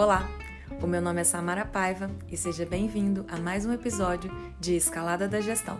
Olá, o meu nome é Samara Paiva e seja bem-vindo a mais um episódio de Escalada da Gestão.